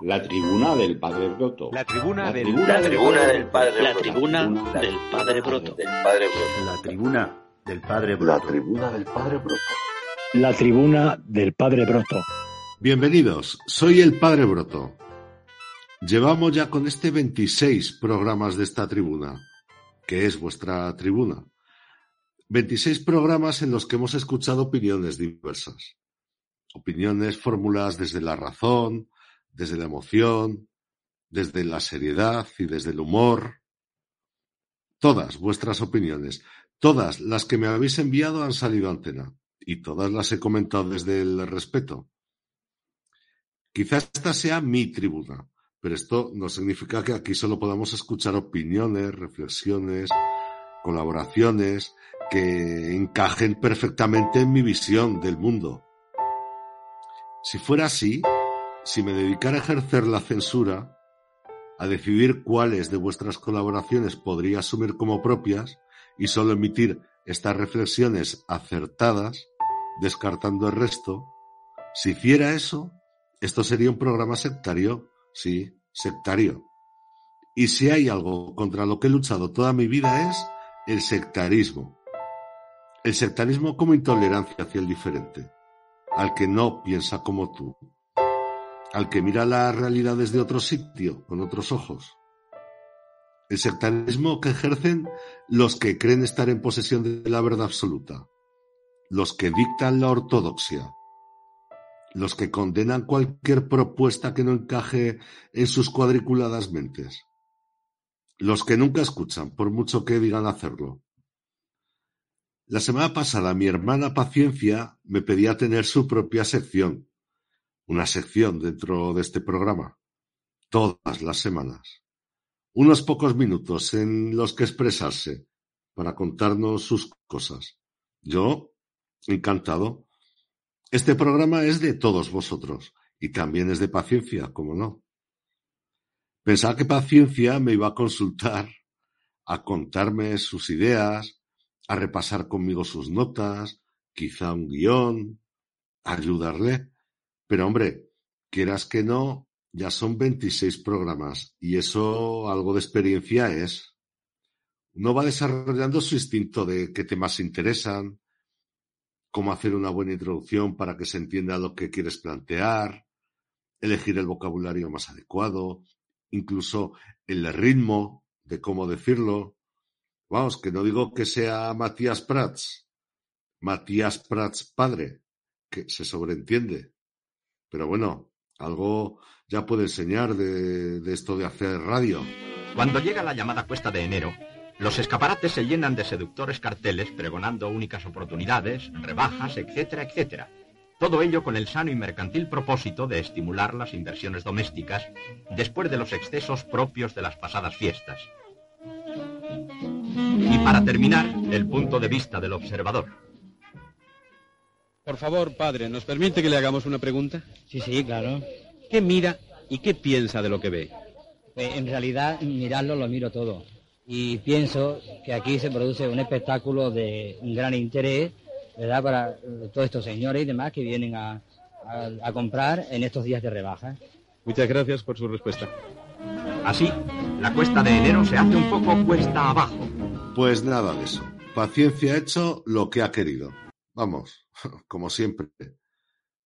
La tribuna del Padre Broto. La tribuna, del, La tribuna del Padre La Broto. tribuna del Padre Broto. Del Padre Broto. La tribuna del Padre La Broto. tribuna del Padre Broto. La tribuna del Padre Broto. Bienvenidos, soy el Padre Broto. Llevamos ya con este 26 programas de esta tribuna, que es vuestra tribuna. 26 programas en los que hemos escuchado opiniones diversas. Opiniones formuladas desde la razón, desde la emoción, desde la seriedad y desde el humor. Todas vuestras opiniones, todas las que me habéis enviado han salido a antena y todas las he comentado desde el respeto. Quizás esta sea mi tribuna, pero esto no significa que aquí solo podamos escuchar opiniones, reflexiones, colaboraciones que encajen perfectamente en mi visión del mundo. Si fuera así, si me dedicara a ejercer la censura, a decidir cuáles de vuestras colaboraciones podría asumir como propias y solo emitir estas reflexiones acertadas, descartando el resto, si hiciera eso, esto sería un programa sectario, sí, sectario. Y si hay algo contra lo que he luchado toda mi vida es el sectarismo. El sectarismo como intolerancia hacia el diferente, al que no piensa como tú, al que mira la realidad desde otro sitio, con otros ojos. El sectarismo que ejercen los que creen estar en posesión de la verdad absoluta, los que dictan la ortodoxia, los que condenan cualquier propuesta que no encaje en sus cuadriculadas mentes, los que nunca escuchan, por mucho que digan hacerlo. La semana pasada mi hermana Paciencia me pedía tener su propia sección, una sección dentro de este programa, todas las semanas, unos pocos minutos en los que expresarse para contarnos sus cosas. Yo, encantado. Este programa es de todos vosotros y también es de paciencia, como no. Pensaba que paciencia me iba a consultar, a contarme sus ideas, a repasar conmigo sus notas, quizá un guion, ayudarle. Pero hombre, quieras que no, ya son 26 programas y eso algo de experiencia es. Uno va desarrollando su instinto de qué temas interesan, cómo hacer una buena introducción para que se entienda lo que quieres plantear, elegir el vocabulario más adecuado, incluso el ritmo de cómo decirlo. Vamos, que no digo que sea Matías Prats, Matías Prats padre, que se sobreentiende. Pero bueno, algo ya puede enseñar de, de esto de hacer radio. Cuando llega la llamada cuesta de enero, los escaparates se llenan de seductores carteles pregonando únicas oportunidades, rebajas, etcétera, etcétera. Todo ello con el sano y mercantil propósito de estimular las inversiones domésticas después de los excesos propios de las pasadas fiestas. Y para terminar, el punto de vista del observador. Por favor, padre, ¿nos permite que le hagamos una pregunta? Sí, sí, claro. ¿Qué mira y qué piensa de lo que ve? Pues, en realidad, mirarlo lo miro todo. Y pienso que aquí se produce un espectáculo de un gran interés, ¿verdad?, para eh, todos estos señores y demás que vienen a, a- a comprar en estos días de rebaja. Muchas gracias por su respuesta. Así, la cuesta de enero se hace un poco cuesta abajo. Pues nada de eso. Paciencia ha hecho lo que ha querido. Vamos, como siempre.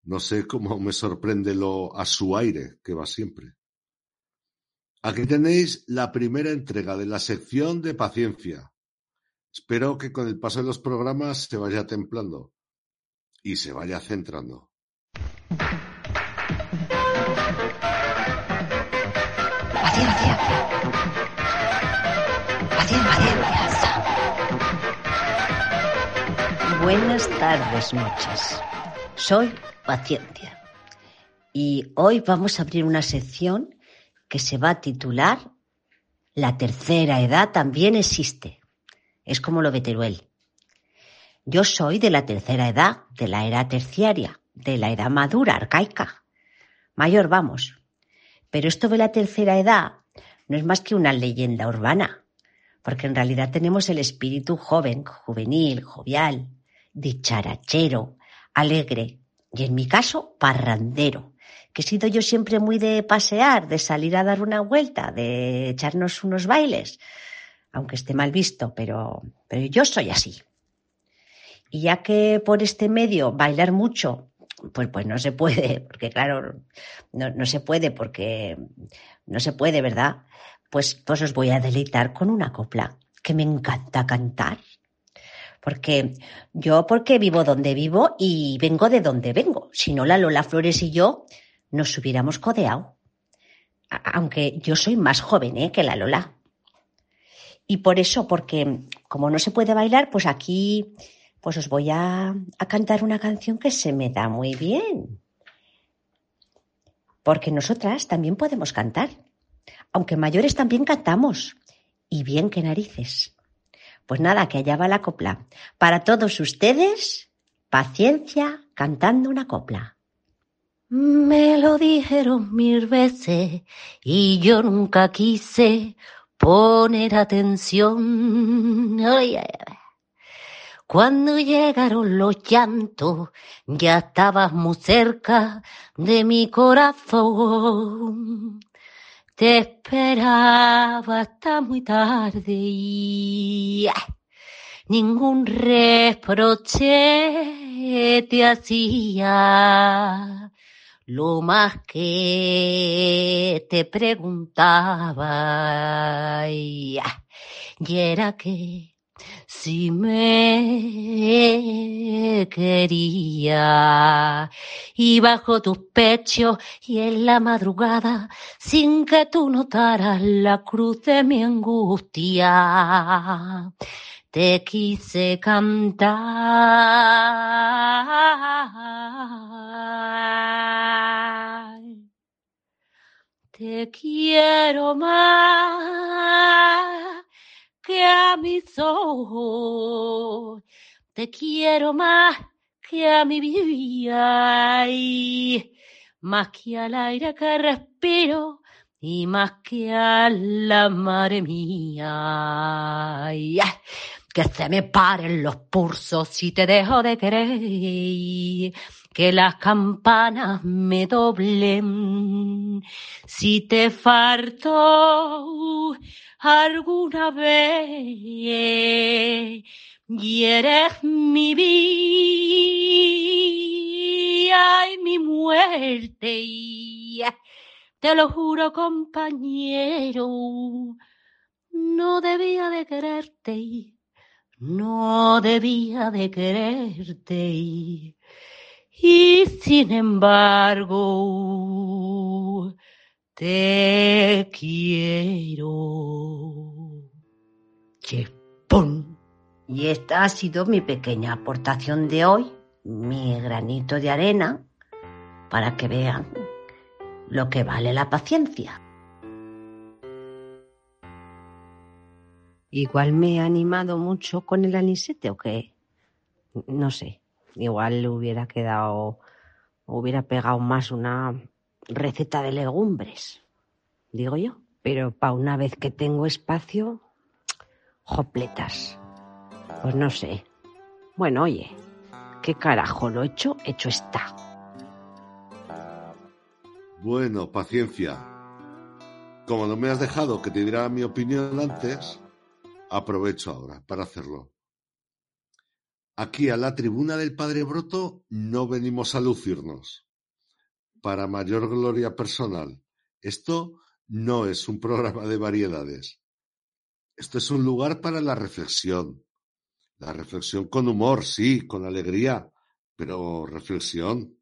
No sé cómo me sorprende lo a su aire que va siempre. Aquí tenéis la primera entrega de la sección de paciencia. Espero que con el paso de los programas se vaya templando y se vaya centrando. Paciencia. Paciencia. Buenas tardes, noches. Soy Paciencia. y hoy vamos a abrir una sección que se va a titular La tercera edad también existe. Es como lo ve Teruel. Yo soy de la tercera edad, de la era terciaria, de la edad madura, arcaica. Mayor vamos. Pero esto de la tercera edad no es más que una leyenda urbana, porque en realidad tenemos el espíritu joven, juvenil, jovial, dicharachero, alegre y en mi caso parrandero, que he sido yo siempre muy de pasear, de salir a dar una vuelta, de echarnos unos bailes, aunque esté mal visto, pero, pero yo soy así. Y ya que por este medio bailar mucho, pues, pues no se puede, porque claro, no, no se puede, porque no se puede, ¿verdad? Pues, pues os voy a deleitar con una copla que me encanta cantar. Porque yo, porque vivo donde vivo y vengo de donde vengo. Si no, la Lola Flores y yo nos hubiéramos codeado. Aunque yo soy más joven ¿eh? que la Lola. Y por eso, porque como no se puede bailar, pues aquí pues os voy a, a cantar una canción que se me da muy bien. Porque nosotras también podemos cantar. Aunque mayores también cantamos. Y bien que narices. Pues nada, que allá va la copla. Para todos ustedes, paciencia cantando una copla. Me lo dijeron mil veces y yo nunca quise poner atención. Cuando llegaron los llantos, ya estabas muy cerca de mi corazón. Te esperaba hasta muy tarde y ¡ah! ningún reproche te hacía. Lo más que te preguntaba y, ¡ah! y era que si me quería y bajo tus pechos y en la madrugada sin que tú notaras la cruz de mi angustia te quise cantar. Te quiero más que a mis ojos. Te quiero más que a mi vida y más que al aire que respiro y más que a la madre mía. Ay, que se me paren los pulsos si te dejo de querer, que las campanas me doblen. Si te falto alguna vez y eres mi vida y mi muerte. Y te lo juro, compañero, no debía de quererte, no debía de quererte. Y sin embargo, te quiero. Chepón. Y esta ha sido mi pequeña aportación de hoy, mi granito de arena, para que vean lo que vale la paciencia. Igual me he animado mucho con el anisete o qué. No sé. Igual le hubiera quedado, hubiera pegado más una receta de legumbres, digo yo. Pero para una vez que tengo espacio, jopletas. Pues no sé. Bueno, oye, ¿qué carajo lo hecho? Hecho está. Bueno, paciencia. Como no me has dejado que te diera mi opinión antes, aprovecho ahora para hacerlo. Aquí a la tribuna del Padre Broto no venimos a lucirnos. Para mayor gloria personal, esto no es un programa de variedades. Esto es un lugar para la reflexión. La reflexión con humor, sí, con alegría, pero reflexión.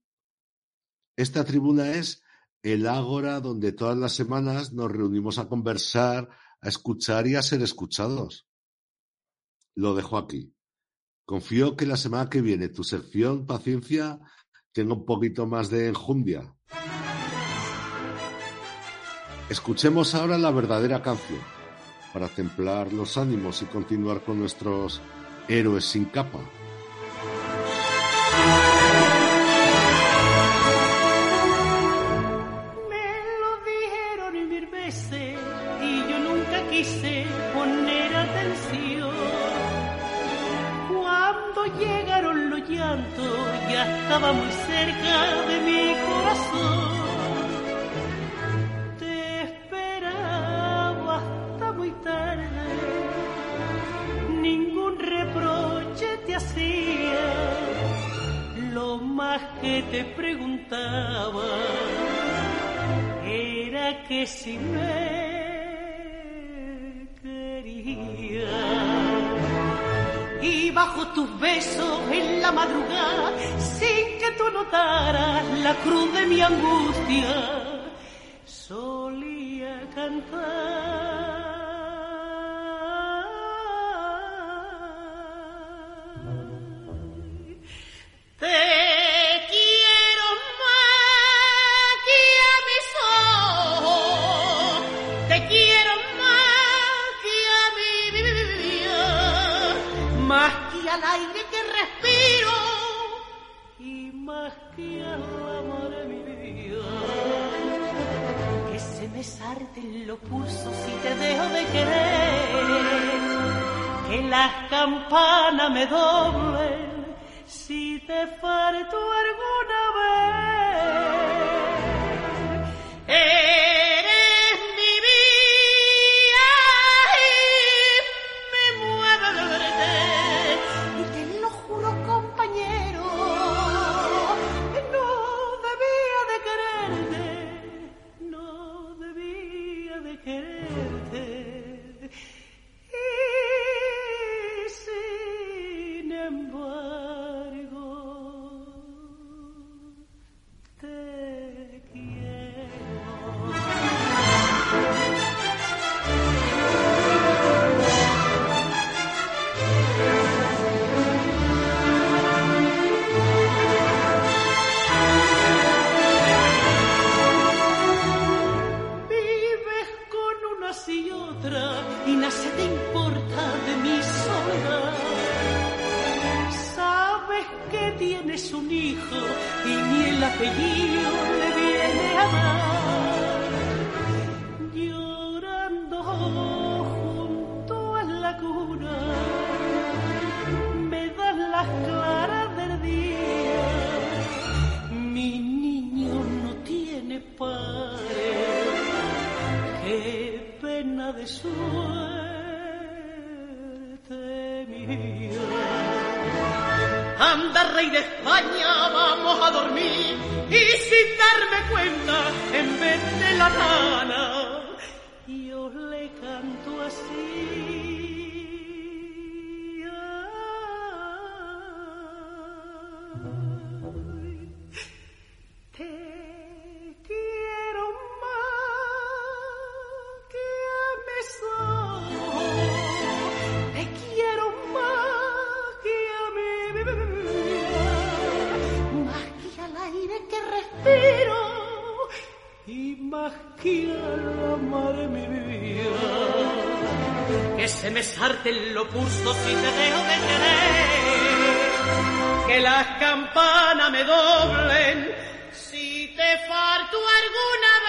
Esta tribuna es el ágora donde todas las semanas nos reunimos a conversar, a escuchar y a ser escuchados. Lo dejo aquí. Confío que la semana que viene tu sección Paciencia tenga un poquito más de enjundia. Escuchemos ahora la verdadera canción para templar los ánimos y continuar con nuestros héroes sin capa. Estaba muy cerca de mi corazón. Te esperaba hasta muy tarde, ningún reproche te hacía. Lo más que te preguntaba era que si me tus besos en la madrugada, sin que tú notaras la cruz de mi angustia, al aire que respiro y más que al amor de mi vida. Que se me sarten los pulsos si te dejo de querer, que las campanas me doblen si te falto alguna rey de España, vamos a dormir. Y sin darme cuenta, en vez de la rana, al amor de mi vida. Que se me sarten los pulsos si te dejo de querer, que las campanas me doblen si te falto alguna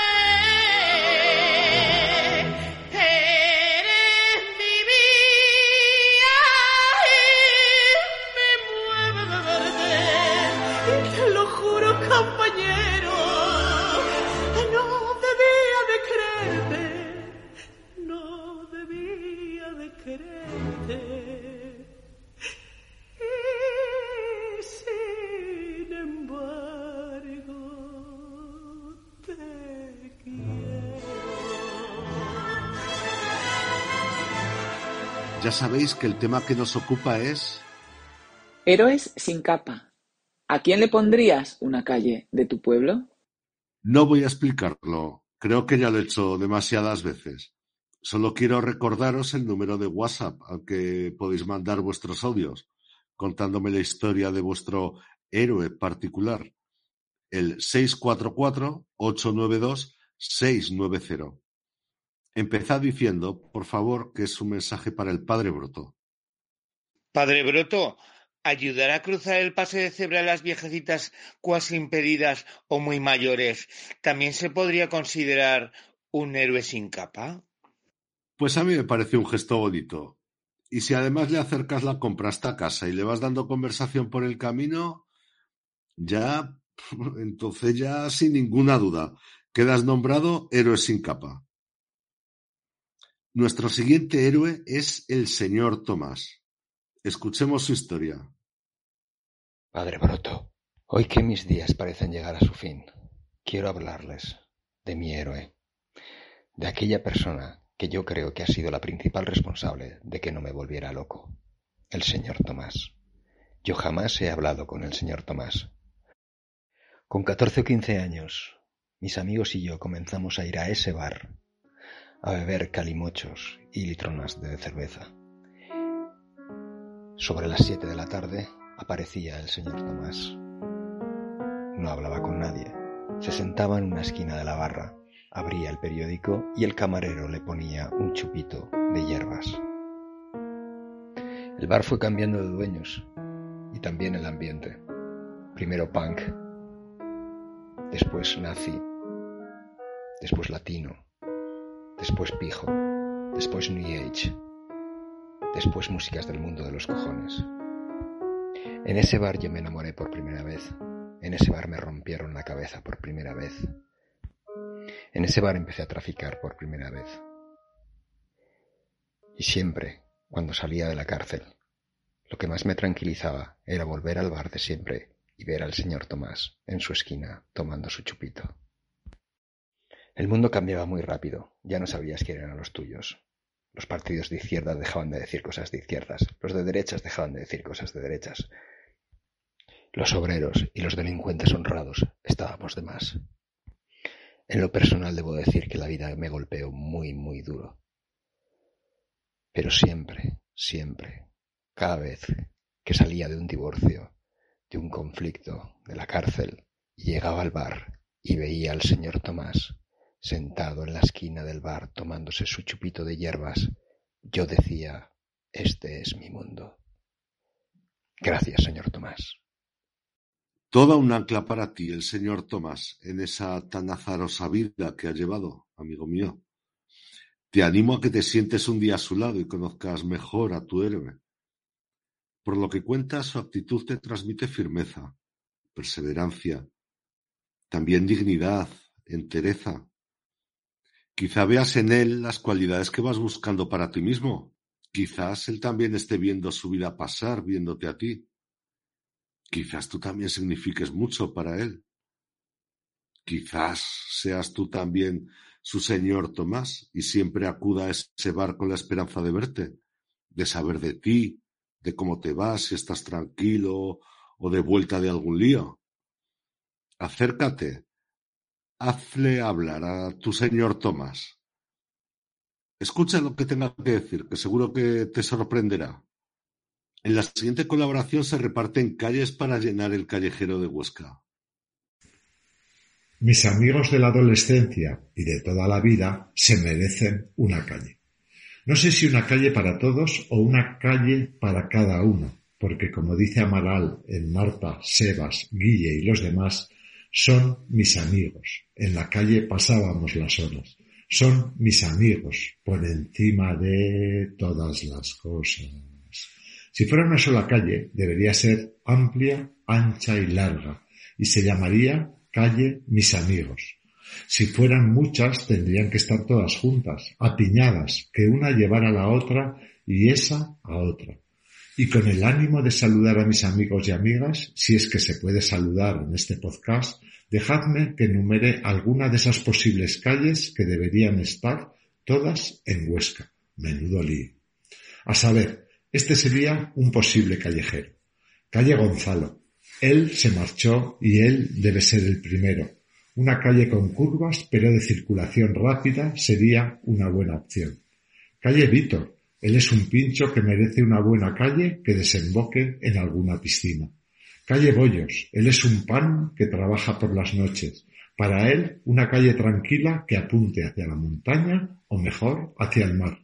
Ya sabéis que el tema que nos ocupa es Héroes sin capa. ¿A quién le pondrías una calle de tu pueblo? No voy a explicarlo, creo que ya lo he hecho demasiadas veces. Solo quiero recordaros el número de WhatsApp al que podéis mandar vuestros audios, contándome la historia de vuestro héroe particular. El 644-892-690. Empezad diciendo, por favor, que es un mensaje para el padre Broto. Padre Broto, ¿ayudará a cruzar el pase de cebra a las viejecitas cuasi impedidas o muy mayores? ¿También se podría considerar un héroe sin capa? Pues a mí me parece un gesto bonito. Y si además le acercas la compra hasta casa y le vas dando conversación por el camino, ya, entonces ya sin ninguna duda, quedas nombrado héroe sin capa. Nuestro siguiente héroe es el señor Tomás. Escuchemos su historia. Padre Broto, hoy que mis días parecen llegar a su fin, quiero hablarles de mi héroe, de aquella persona que yo creo que ha sido la principal responsable de que no me volviera loco, el señor Tomás. Yo jamás he hablado con el señor Tomás. Con catorce o quince años, mis amigos y yo comenzamos a ir a ese bar a beber calimochos y litronas de cerveza. Sobre las siete de la tarde aparecía el señor Tomás. No hablaba con nadie. Se sentaba en una esquina de la barra, abría el periódico y el camarero le ponía un chupito de hierbas. El bar fue cambiando de dueños y también el ambiente. Primero punk, después nazi, después latino, después pijo, después New Age, después músicas del mundo de los cojones. En ese bar yo me enamoré por primera vez. En ese bar me rompieron la cabeza por primera vez. En ese bar empecé a traficar por primera vez. Y siempre, cuando salía de la cárcel, lo que más me tranquilizaba era volver al bar de siempre y ver al señor Tomás en su esquina tomando su chupito. El mundo cambiaba muy rápido, ya no sabías quién eran los tuyos. Los partidos de izquierda dejaban de decir cosas de izquierdas, los de derechas dejaban de decir cosas de derechas. Los obreros y los delincuentes honrados estábamos de más. En lo personal debo decir que la vida me golpeó muy, muy duro. Pero siempre, siempre, cada vez que salía de un divorcio, de un conflicto, de la cárcel, llegaba al bar y veía al señor Tomás, sentado en la esquina del bar tomándose su chupito de hierbas, yo decía, este es mi mundo. Gracias, señor Tomás. Toda un ancla para ti, el señor Tomás, en esa tan azarosa vida que ha llevado, amigo mío. Te animo a que te sientes un día a su lado y conozcas mejor a tu héroe. Por lo que cuenta, su actitud te transmite firmeza, perseverancia, también dignidad, entereza, Quizá veas en él las cualidades que vas buscando para ti mismo. Quizás él también esté viendo su vida pasar viéndote a ti. Quizás tú también signifiques mucho para él. Quizás seas tú también su señor Tomás y siempre acuda a ese bar con la esperanza de verte, de saber de ti, de cómo te vas, si estás tranquilo o de vuelta de algún lío. Acércate, Hazle hablar a tu señor Tomás. Escucha lo que tenga que decir, que seguro que te sorprenderá. En la siguiente colaboración se reparten calles para llenar el callejero de Huesca. Mis amigos de la adolescencia y de toda la vida se merecen una calle. No sé si una calle para todos o una calle para cada uno, porque como dice Amaral en Marta, Sebas, Guille y los demás, son mis amigos. En la calle pasábamos las horas. Son mis amigos por encima de todas las cosas. Si fuera una sola calle, debería ser amplia, ancha y larga, y se llamaría calle Mis Amigos. Si fueran muchas, tendrían que estar todas juntas, apiñadas, que una llevara a la otra y esa a otra. Y con el ánimo de saludar a mis amigos y amigas, si es que se puede saludar en este podcast, dejadme que enumere alguna de esas posibles calles que deberían estar todas en Huesca. Menudo lío. A saber, este sería un posible callejero. Calle Gonzalo. Él se marchó y él debe ser el primero. Una calle con curvas pero de circulación rápida sería una buena opción. Calle Víctor. Él es un pincho que merece una buena calle que desemboque en alguna piscina. Calle Bollos. Él es un pan que trabaja por las noches Para él, una calle tranquila que apunte hacia la montaña o mejor, hacia el mar.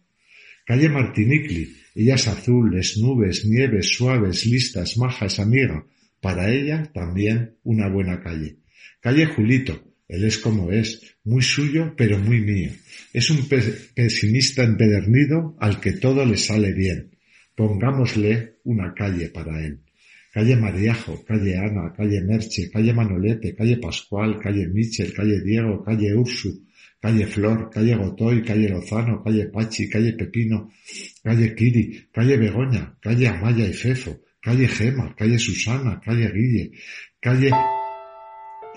Calle Martinicli, ella es nubes, nieves, suaves, listas, majas, amiga. Para ella también una buena calle. Calle Julito, él es como es, muy suyo pero muy mío. Es un pesimista empedernido al que todo le sale bien. Pongámosle una calle para él. Calle Mariajo, calle Ana, calle Merche, calle Manolete, calle Pascual, calle Michel, calle Diego, calle Ursu, calle Flor, calle Gotoy, calle Lozano, calle Pachi, calle Pepino, calle Kiri, calle Begoña, calle Amaya y Fefo, calle Gema, calle Susana, calle Guille, calle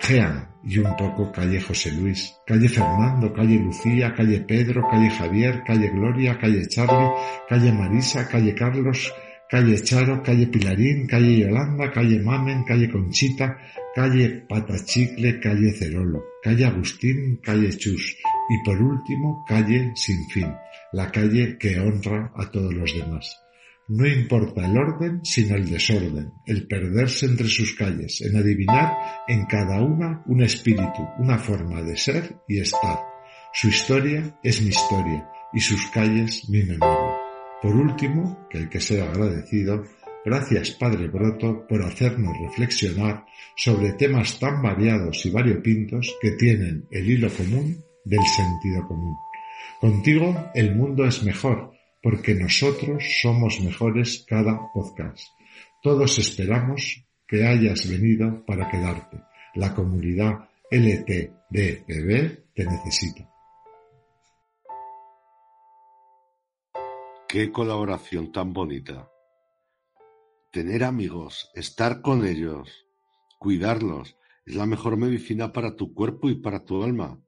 Jean y un poco calle José Luis, calle Fernando, calle Lucía, calle Pedro, calle Javier, calle Gloria, calle Charlie, calle Marisa, calle Carlos, calle Charo, calle Pilarín, calle Yolanda, calle Mamen, calle Conchita, calle Patachicle, calle Cerolo, calle Agustín, calle Chus y por último calle Sin Fin, la calle que honra a todos los demás. No importa el orden, sino el desorden, el perderse entre sus calles, en adivinar en cada una un espíritu, una forma de ser y estar. Su historia es mi historia y sus calles mi memoria. Por último, que hay que ser agradecido, gracias Padre Broto por hacernos reflexionar sobre temas tan variados y variopintos que tienen el hilo común del sentido común. Contigo el mundo es mejor, porque nosotros somos mejores cada podcast. Todos esperamos que hayas venido para quedarte. La comunidad LTDPB te necesita. Qué colaboración tan bonita. Tener amigos, estar con ellos, cuidarlos, es la mejor medicina para tu cuerpo y para tu alma.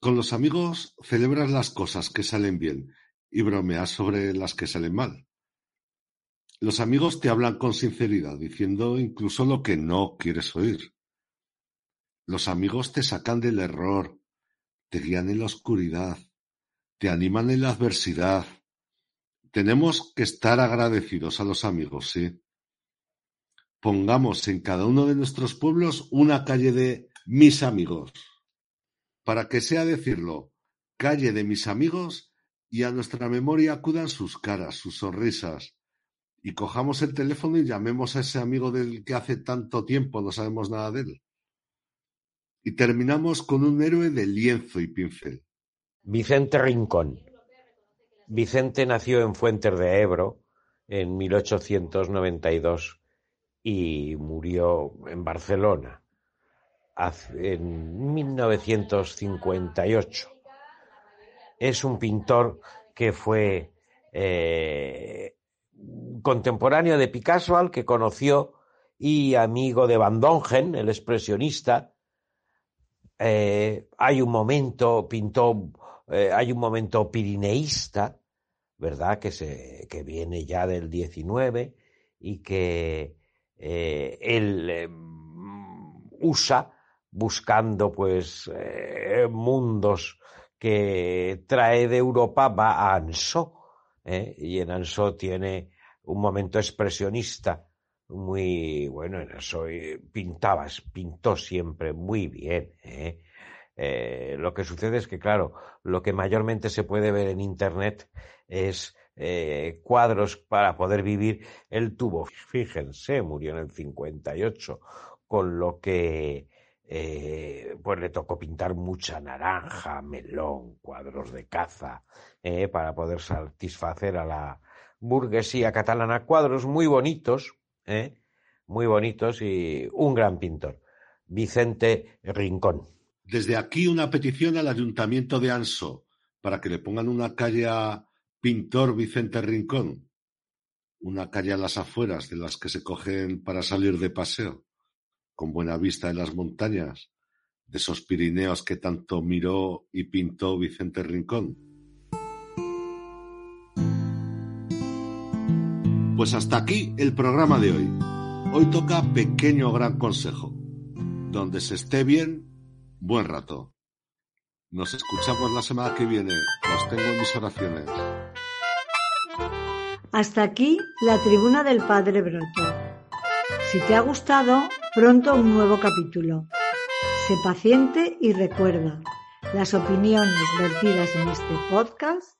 Con los amigos celebras las cosas que salen bien y bromeas sobre las que salen mal. Los amigos te hablan con sinceridad, diciendo incluso lo que no quieres oír. Los amigos te sacan del error, te guían en la oscuridad, te animan en la adversidad. Tenemos que estar agradecidos a los amigos, sí. Pongamos en cada uno de nuestros pueblos una calle de mis amigos, para que sea decirlo, calle de mis amigos y a nuestra memoria acudan sus caras, sus sonrisas, y cojamos el teléfono y llamemos a ese amigo del que hace tanto tiempo no sabemos nada de él. Y terminamos con un héroe de lienzo y pincel. Vicente Rincón. Vicente nació en Fuentes de Ebro en 1892 y murió en Barcelona en 1958 es un pintor que fue eh, contemporáneo de Picasso, al que conoció y amigo de Van Dongen, el expresionista. Eh, hay un momento, pintó, eh, hay un momento pirineísta, ¿verdad? Que, se, que viene ya del 19 y que él usa buscando pues mundos que trae de Europa va a Ansó, ¿eh? y en Ansó tiene un momento expresionista muy bueno, en Ansó eh, pintaba, pintó siempre muy bien. ¿eh? lo que sucede es que, claro, lo que mayormente se puede ver en Internet es cuadros para poder vivir. el tubo, fíjense, murió en el 58, con lo que eh, pues le tocó pintar mucha naranja, melón, cuadros de caza, eh, para poder satisfacer a la burguesía catalana. Cuadros muy bonitos, eh, muy bonitos y un gran pintor, Vicente Rincón. Desde aquí una petición al Ayuntamiento de Anso para que le pongan una calle a Pintor Vicente Rincón, una calle a las afueras de las que se cogen para salir de paseo con buena vista en las montañas, de esos Pirineos que tanto miró y pintó Vicente Rincón. Pues hasta aquí el programa de hoy. Hoy toca pequeño gran consejo. Donde se esté bien, buen rato. Nos escuchamos la semana que viene. Los tengo en mis oraciones. Hasta aquí la tribuna del Padre Broto. Si te ha gustado, pronto un nuevo capítulo. Sé paciente y recuerda, las opiniones vertidas en este podcast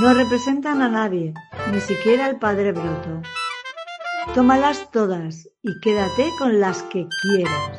no representan a nadie, ni siquiera al padre Broto. Tómalas todas y quédate con las que quieras.